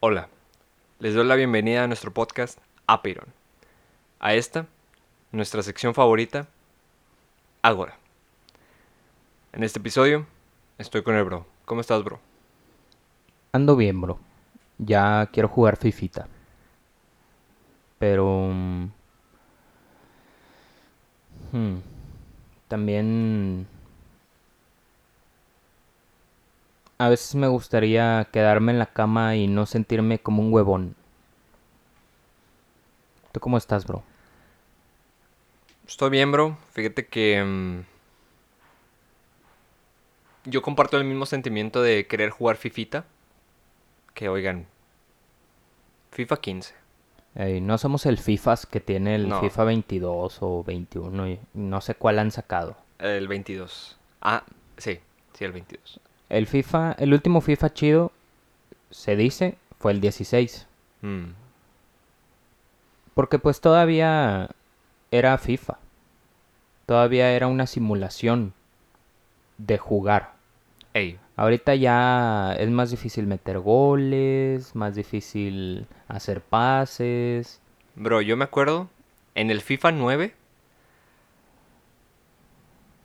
Hola, les doy la bienvenida a nuestro podcast Apiron. A esta, nuestra sección favorita, Agora. En este episodio, estoy con el bro. ¿Cómo estás, bro? Ando bien, bro. Ya quiero jugar Fifita. Pero... mm, hmm, también... A veces me gustaría quedarme en la cama y no sentirme como un huevón. ¿Tú cómo estás, bro? Estoy bien, bro. Fíjate que... mm, yo comparto el mismo sentimiento de querer jugar Fifita. Que oigan, FIFA 15. Ey, no somos el FIFAs que tiene el No. FIFA 22 o 21 y no sé cuál han sacado. El 22. Ah, sí, sí, el 22. El FIFA, el último FIFA chido, se dice, fue el 16. Mm, Porque pues todavía era FIFA. Todavía era una simulación de jugar. Ey, Ahorita ya es más difícil meter goles, más difícil hacer pases. Bro, yo me acuerdo en el FIFA 9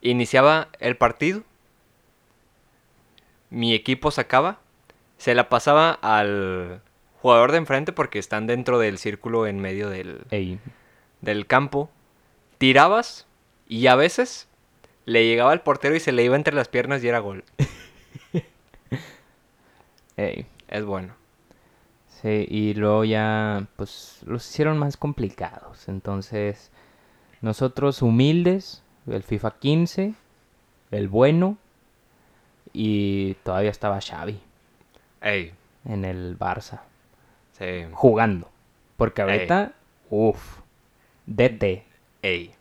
iniciaba el partido, mi equipo sacaba, se la pasaba al jugador de enfrente porque están dentro del círculo en medio del, Ey, del campo, tirabas y a veces le llegaba al portero y se le iba entre las piernas y era gol. ey. Es bueno. Sí, y luego ya pues los hicieron más complicados. Entonces, nosotros humildes, el FIFA 15, el bueno, y todavía estaba Xavi Ey, en el Barça. sí. jugando. Porque ahorita, uff, DT. Ey,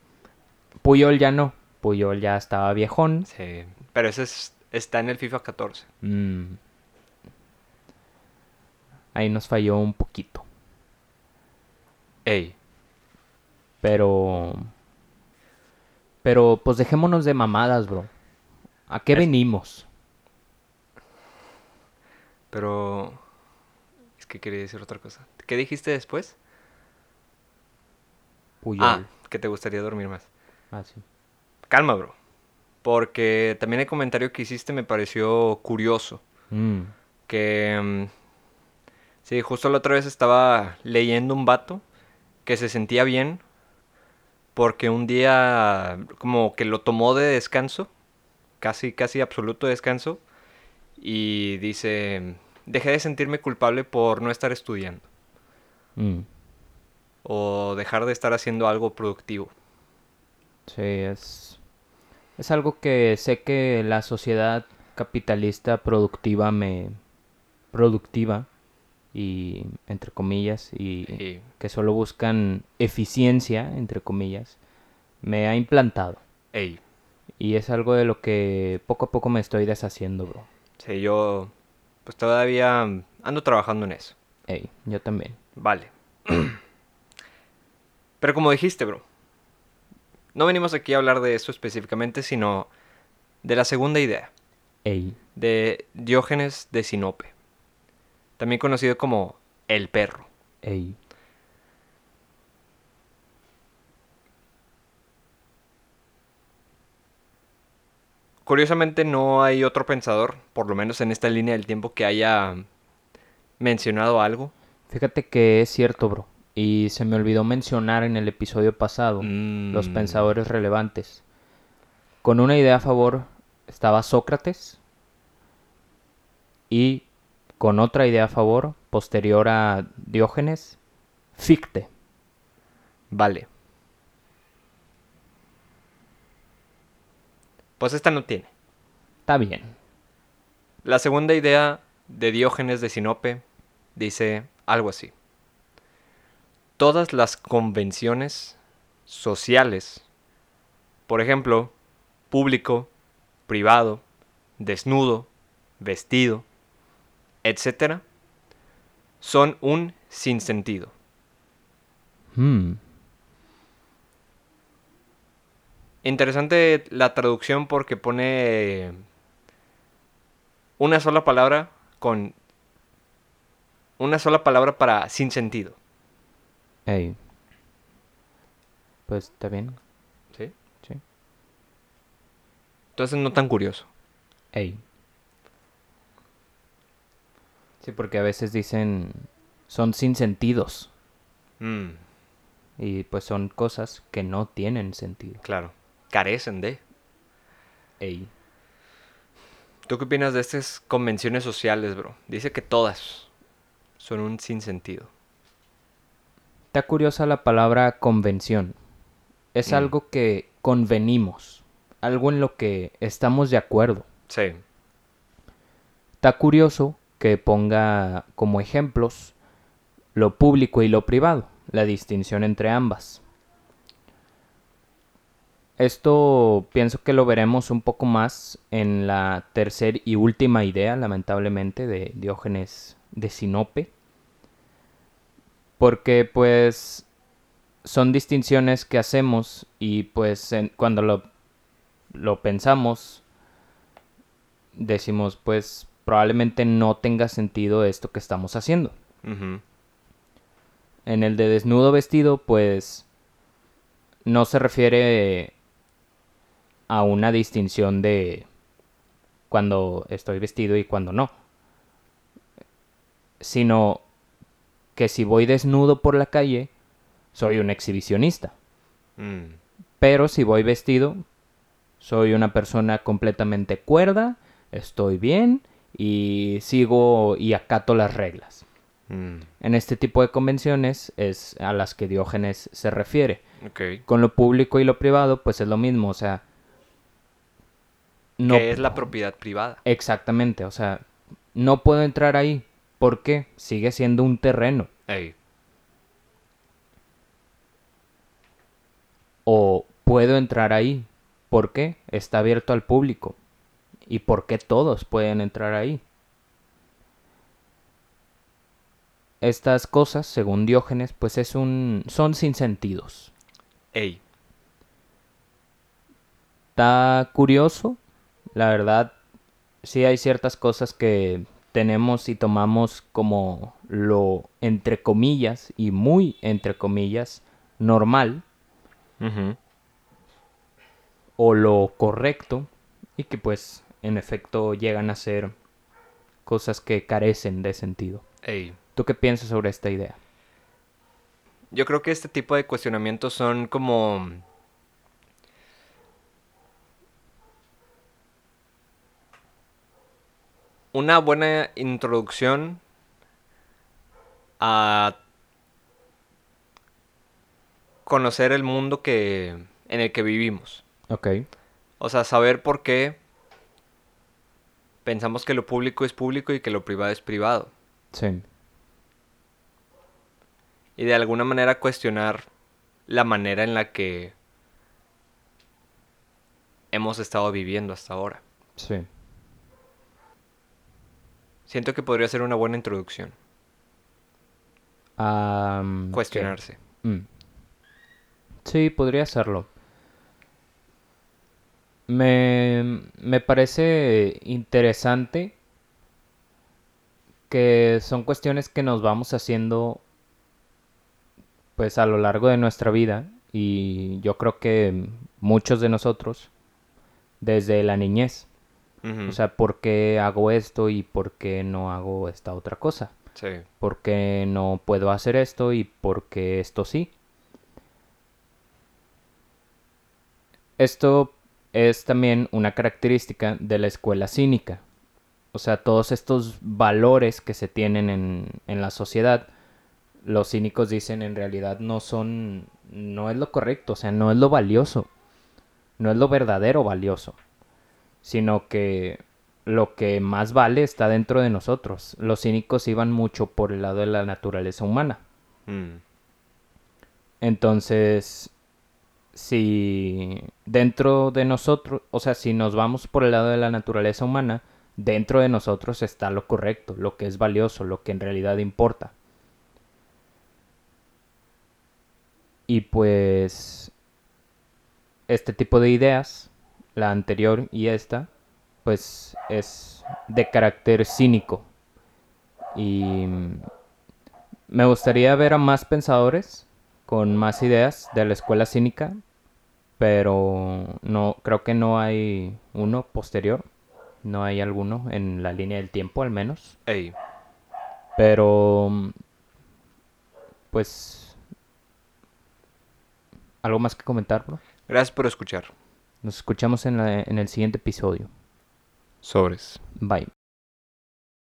Puyol ya no. Puyol ya estaba viejón. sí. Pero ese es- está en el FIFA 14. Mm. Ahí nos falló un poquito. Ey. Pero... Pero pues dejémonos de mamadas, bro. ¿A qué Es- venimos? Pero... Es que quería decir otra cosa. ¿Qué dijiste después? Puyol. Ah, que te gustaría dormir más. Ah, sí. Calma, bro. Porque también el comentario que hiciste me pareció curioso. Mm. Que... mm, sí, justo la otra vez estaba leyendo un vato que se sentía bien porque un día como que lo tomó de descanso, casi, casi absoluto descanso, y dice, dejé de sentirme culpable por no estar estudiando Mm. o dejar de estar haciendo algo productivo. Sí, es... Es algo que sé que la sociedad capitalista productiva me... Productiva y entre comillas y que solo buscan eficiencia entre comillas me ha implantado ey, y es algo de lo que poco a poco me estoy deshaciendo, bro. sí, yo pues todavía ando trabajando en eso. Ey, yo también. Vale. Pero como dijiste, bro, no venimos aquí a hablar de eso específicamente, sino de la segunda idea, Ey, de Diógenes de Sinope, también conocido como el perro. ey. Curiosamente no hay otro pensador, por lo menos en esta línea del tiempo, que haya mencionado algo. Fíjate que es cierto, bro. Y se me olvidó mencionar en el episodio pasado los Mm, pensadores relevantes. Con una idea a favor estaba Sócrates y con otra idea a favor, posterior a Diógenes, Ficte. Vale. Pues esta no tiene. Está bien. La segunda idea de Diógenes de Sinope dice algo así. Todas las convenciones sociales, por ejemplo, público, privado, desnudo, vestido, etc., son un sinsentido. Hmm. Interesante la traducción porque pone una sola palabra con una sola palabra para sin sentido. Ey. Pues está bien. ¿Sí? Sí. Entonces no tan curioso. Ey. Sí, porque a veces dicen son sin sentidos. Mm, Y pues son cosas que no tienen sentido. claro. Carecen de. Ey. ¿Tú qué opinas de estas convenciones sociales, bro? Dice que todas son un sinsentido. Está curiosa la palabra convención. Es Mm. algo que convenimos. Algo en lo que estamos de acuerdo. Sí. Está curioso que ponga como ejemplos lo público y lo privado, la distinción entre ambas. Esto pienso que lo veremos un poco más en la tercera y última idea, lamentablemente, de Diógenes de Sinope. Porque pues son distinciones que hacemos y pues en- cuando lo, lo pensamos decimos pues probablemente no tenga sentido esto que estamos haciendo. En el de desnudo vestido, pues no se refiere a una distinción de cuando estoy vestido y cuando no, sino que si voy desnudo por la calle, soy un exhibicionista, Mm, pero si voy vestido, soy una persona completamente cuerda, estoy bien y sigo y acato las reglas. mm, En este tipo de convenciones es a las que Diógenes se refiere. Con lo público y lo privado, pues es lo mismo, o sea... No, Que es la propiedad privada. Exactamente, o sea, no puedo entrar ahí. ¿Por qué? Sigue siendo un terreno. Ey. O puedo entrar ahí. ¿Por qué? Está abierto al público. ¿Y por qué todos pueden entrar ahí? Estas cosas, según Diógenes, pues es un... son sin sentidos. Ey. Está curioso, la verdad, sí hay ciertas cosas que tenemos y tomamos como lo entre comillas y muy entre comillas normal o lo correcto y que pues en efecto llegan a ser cosas que carecen de sentido. Ey. ¿Tú qué piensas sobre esta idea? Yo creo que este tipo de cuestionamientos son como... Una buena introducción a conocer el mundo que en el que vivimos. Ok, O sea, saber por qué pensamos que lo público es público y que lo privado es privado. sí, y de alguna manera cuestionar la manera en la que hemos estado viviendo hasta ahora. sí. Siento que podría ser una buena introducción. ¿qué? Cuestionarse. Mm. Sí, podría serlo. Me, me parece interesante que son cuestiones que nos vamos haciendo pues a lo largo de nuestra vida y yo creo que muchos de nosotros desde la niñez. O sea, ¿por qué hago esto y por qué no hago esta otra cosa? sí. ¿Por qué no puedo hacer esto y por qué esto sí? Esto es también una característica de la escuela cínica. O sea, todos estos valores que se tienen en, en la sociedad, los cínicos dicen en realidad no son, no es lo correcto, o sea, no es lo valioso, no es lo verdadero valioso, sino que lo que más vale está dentro de nosotros. Los cínicos iban mucho por el lado de la naturaleza humana. Mm, Entonces, si dentro de nosotros, o sea, si nos vamos por el lado de la naturaleza humana, dentro de nosotros está lo correcto, lo que es valioso, lo que en realidad importa. Y pues, este tipo de ideas, la anterior y esta, pues es de carácter cínico. Y Me gustaría ver a más pensadores con más ideas de la escuela cínica, pero no creo que no hay uno posterior, no hay alguno en la línea del tiempo al menos. Ey, Pero pues algo más que comentar, bro. gracias por escuchar. Nos escuchamos en, la- en el siguiente episodio. Sobres. Bye.